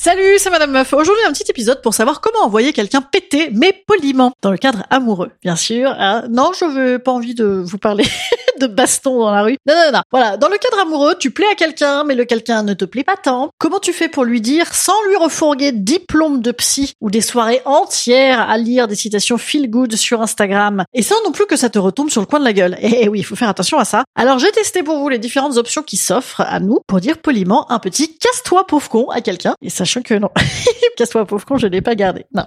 Salut, c'est Madame Meuf. Aujourd'hui, un petit épisode pour savoir comment envoyer quelqu'un péter, mais poliment, dans le cadre amoureux, bien sûr. hein. non, je veux pas envie de vous parler de baston dans la rue. Non, non, non. Voilà, dans le cadre amoureux, tu plais à quelqu'un, mais le quelqu'un ne te plaît pas tant. Comment tu fais pour lui dire, sans lui refourguer diplôme de psy ou des soirées entières à lire des citations feel good sur Instagram, et sans non plus que ça te retombe sur le coin de la gueule? Et oui, il faut faire attention à ça. Alors, j'ai testé pour vous les différentes options qui s'offrent à nous pour dire poliment un petit casse-toi pauvre con à quelqu'un. Et que non, casse-toi pauvre con, je l'ai pas gardé. Non.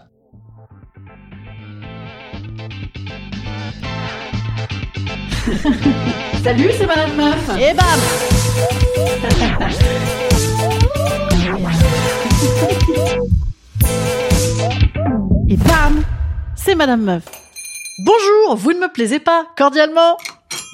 Salut, c'est Madame Meuf. Et bam Et bam C'est Madame Meuf. Bonjour, vous ne me plaisez pas, cordialement.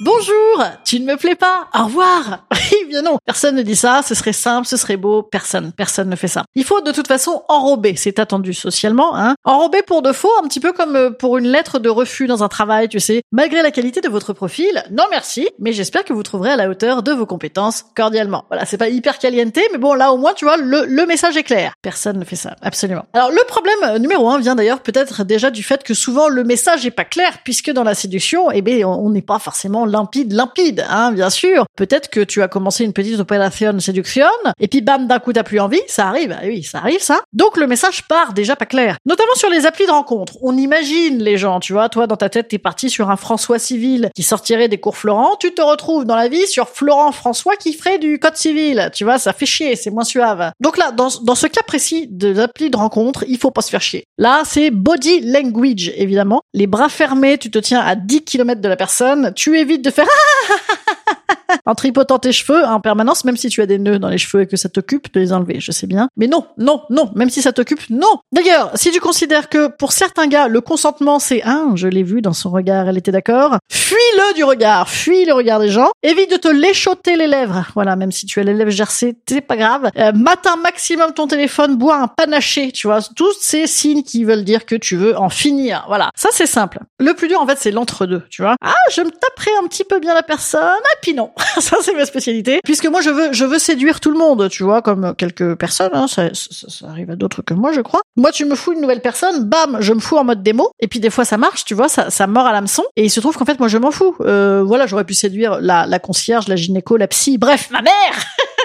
Bonjour, tu ne me plais pas. Au revoir. Eh bien non, personne ne dit ça, ce serait simple, ce serait beau, personne, personne ne fait ça. Il faut de toute façon enrober, c'est attendu socialement, hein. Enrober pour de faux, un petit peu comme euh, pour une lettre de refus dans un travail, tu sais. Malgré la qualité de votre profil, non merci, mais j'espère que vous trouverez à la hauteur de vos compétences cordialement. Voilà, c'est pas hyper caliente, mais bon, là au moins, tu vois, le, le message est clair. Personne ne fait ça, absolument. Alors le problème euh, numéro un vient d'ailleurs peut-être déjà du fait que souvent le message est pas clair, puisque dans la séduction, eh on on n'est pas forcément limpide, limpide, hein, bien sûr. Peut-être que tu as commencé une petite opération séduction, et puis bam, d'un coup t'as plus envie, ça arrive, ah oui, ça arrive ça. Donc le message part déjà pas clair. Notamment sur les applis de rencontre. On imagine les gens, tu vois, toi dans ta tête t'es parti sur un François civil qui sortirait des cours Florent, tu te retrouves dans la vie sur Florent François qui ferait du code civil, tu vois, ça fait chier, c'est moins suave. Donc là, dans, dans ce cas précis de l'appli de rencontre, il faut pas se faire chier. Là, c'est body language, évidemment. Les bras fermés, tu te tiens à 10 km de la personne, tu évites de faire en tripotant tes cheveux en permanence, même si tu as des nœuds dans les cheveux et que ça t'occupe de les enlever, je sais bien. Mais non, non, non, même si ça t'occupe, non. D'ailleurs, si tu considères que pour certains gars, le consentement c'est un, je l'ai vu dans son regard, elle était d'accord, fuis-le du regard, fuis le regard des gens, évite de te léchoter les lèvres. Voilà, même si tu as les lèvres gercées, c'est pas grave. Euh, matin maximum ton téléphone, bois un panaché, tu vois, tous ces signes qui veulent dire que tu veux en finir. Voilà, ça c'est simple. Le plus dur en fait, c'est l'entre-deux, tu vois. Ah, je me taperai un petit peu bien la personne, et puis non. ça c'est ma spécialité. Puisque moi je veux je veux séduire tout le monde, tu vois, comme quelques personnes, hein, ça, ça, arrive à d'autres que moi, je crois. Moi tu me fous une nouvelle personne, bam, je me fous en mode démo, et puis des fois ça marche, tu vois, ça, ça mord à l'hameçon, et il se trouve qu'en fait moi je m'en fous. Euh, voilà, j'aurais pu séduire la, la concierge, la gynéco, la psy, bref, ma mère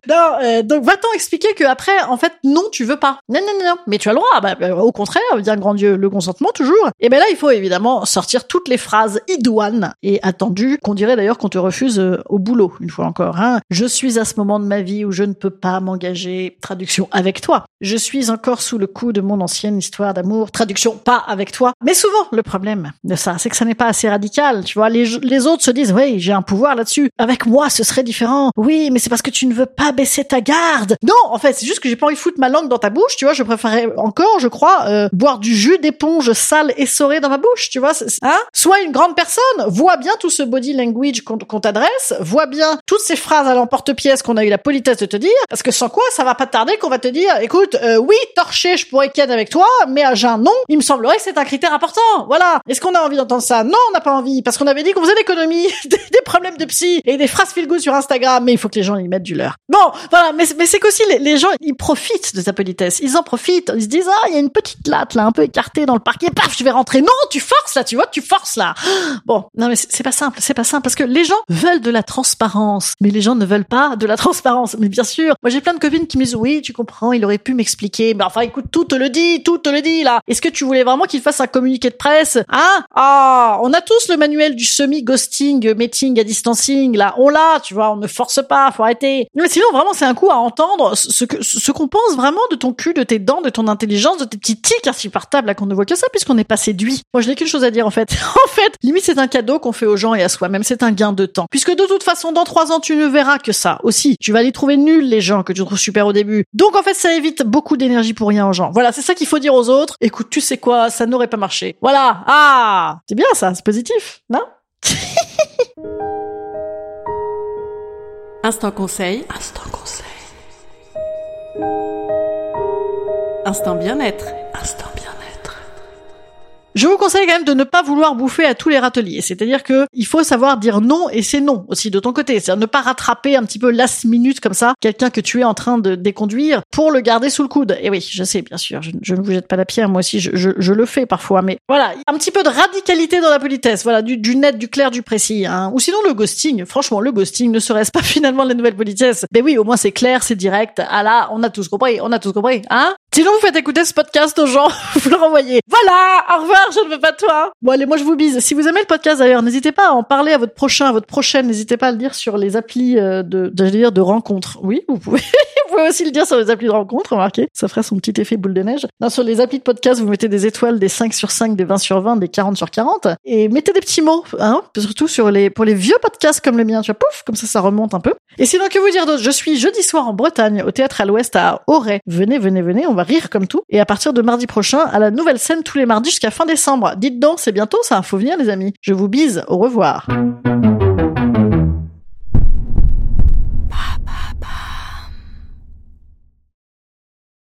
Non, euh, donc va-t'en expliquer que après, en fait, non, tu veux pas. Non, non, non, non. Mais tu as le droit. Bah, bah, au contraire, bien grand Dieu, le consentement toujours. Et ben là, il faut évidemment sortir toutes les phrases idoines et attendues qu'on dirait d'ailleurs qu'on te refuse euh, au boulot. Une fois encore, hein. Je suis à ce moment de ma vie où je ne peux pas m'engager. Traduction avec toi. Je suis encore sous le coup de mon ancienne histoire d'amour. Traduction pas avec toi. Mais souvent, le problème de ça, c'est que ça n'est pas assez radical. Tu vois, les, autres se disent, oui, j'ai un pouvoir là-dessus. Avec moi, ce serait différent. Oui, mais c'est parce que tu ne veux pas baisser ta garde. Non, en fait, c'est juste que j'ai pas envie de foutre ma langue dans ta bouche, tu vois. Je préférerais encore, je crois, euh, boire du jus d'éponge sale essoré dans ma bouche, tu vois. Hein? Sois une grande personne, vois bien tout ce body language qu'on qu'on t'adresse, vois bien toutes ces phrases à l'emporte-pièce qu'on a eu la politesse de te dire, parce que sans quoi, ça va pas tarder qu'on va te dire, écoute, euh, oui, torché, je pourrais ken avec toi, mais à jeun, non. Il me semblerait que c'est un critère important. Voilà. Est-ce qu'on a envie d'entendre ça? Non, on n'a pas envie, parce qu'on avait dit qu'on faisait l'économie des, problèmes de psy et des phrases feel good sur Instagram, mais il faut que les gens y mettent du leur. Bon, voilà, mais, mais c'est qu'aussi les, gens, ils profitent de ta politesse. Ils en profitent. Ils se disent, ah, il y a une petite latte là, un peu écartée dans le parquet, paf, je vais rentrer. Non, tu forces là, tu vois, tu forces là. Bon, non mais c'est pas simple, c'est pas simple, parce que les gens veulent de la transparence, mais les gens ne veulent pas de la transparence. Mais bien sûr, moi j'ai plein de copines qui me disent, oui, tu comprends, il aurait pu m'expliquer. Mais enfin, écoute, tout te le dit, tout te le dit là. Est-ce que tu voulais vraiment qu'il fasse un communiqué de presse Hein? Ah, on a tous le manuel du semi-ghosting, meeting à distancing, là. On l'a, tu vois, on ne force pas, faut arrêter. Mais sinon, vraiment, c'est un coup à entendre ce que, qu'on pense vraiment de ton cul, de tes dents, de ton intelligence, de tes petits tics insupportables là qu'on ne voit que ça puisqu'on n'est pas séduit. Moi, je n'ai qu'une chose à dire en fait. en fait, limite, c'est un cadeau qu'on fait aux gens et à soi-même. C'est un gain de temps. Puisque de toute façon, dans trois ans, tu ne verras que ça aussi. Tu vas les trouver nuls, les gens que tu trouves super au début. Donc, en fait, ça évite beaucoup d'énergie pour rien aux gens. Voilà, c'est ça qu'il faut dire aux autres. Écoute, tu sais quoi, ça n'aurait pas marché. Voilà. Ah! C'est bien ça, c'est positif, non? Instant conseil. Instant conseil. Instant bien-être. Instant bien-être. Je vous conseille quand même de ne pas vouloir bouffer à tous les râteliers. C'est-à-dire que il faut savoir dire non et c'est non aussi de ton côté. C'est-à-dire ne pas rattraper un petit peu last minute comme ça quelqu'un que tu es en train de déconduire pour le garder sous le coude. Et oui, je sais, bien sûr, je, ne vous jette pas la pierre. Moi aussi, je, le fais parfois. Mais voilà, un petit peu de radicalité dans la politesse. Voilà, du, net, du clair, du précis. Hein. Ou sinon le ghosting. Franchement, le ghosting ne serait-ce pas finalement la nouvelle politesse? Ben oui, au moins c'est clair, c'est direct. Ah là, on a tous compris, on a tous compris, hein? Sinon, vous faites écouter ce podcast aux gens, vous le renvoyez. Voilà, au revoir, je ne veux pas de toi. Bon, allez, moi je vous bise. Si vous aimez le podcast d'ailleurs, n'hésitez pas à en parler à votre prochain, à votre prochaine. N'hésitez pas à le dire sur les applis euh, de, de, rencontres. Oui, vous pouvez. pouvez aussi le dire sur les applis de rencontres, remarquez. Ça ferait son petit effet boule de neige. Sur les applis de podcast, vous mettez des étoiles, des 5 sur 5, des 20 sur 20, des 40 sur 40. Et mettez des petits mots, hein. Surtout sur pour les vieux podcasts comme le mien, tu vois, pouf, comme ça, ça remonte un peu. Et sinon, que vous dire d'autre? Je suis jeudi soir en Bretagne, au théâtre à l'ouest à Auray. Venez, venez, venez, on va rire comme tout. Et à partir de mardi prochain, à la nouvelle scène tous les mardis jusqu'à fin décembre. Dites donc, c'est bientôt ça, faut venir les amis. Je vous bise, au revoir.